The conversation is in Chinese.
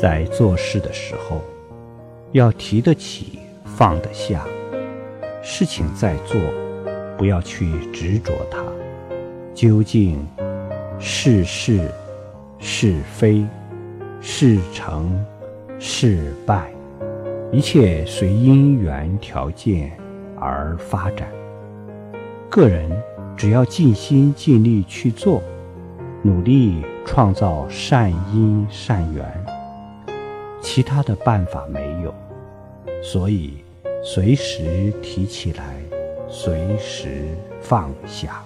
在做事的时候，要提得起，放得下。事情在做，不要去执着它。究竟是是是非，是成是败，一切随因缘条件而发展。个人只要尽心尽力去做，努力创造善因善缘，其他的办法没有。所以，随时提起来，随时放下。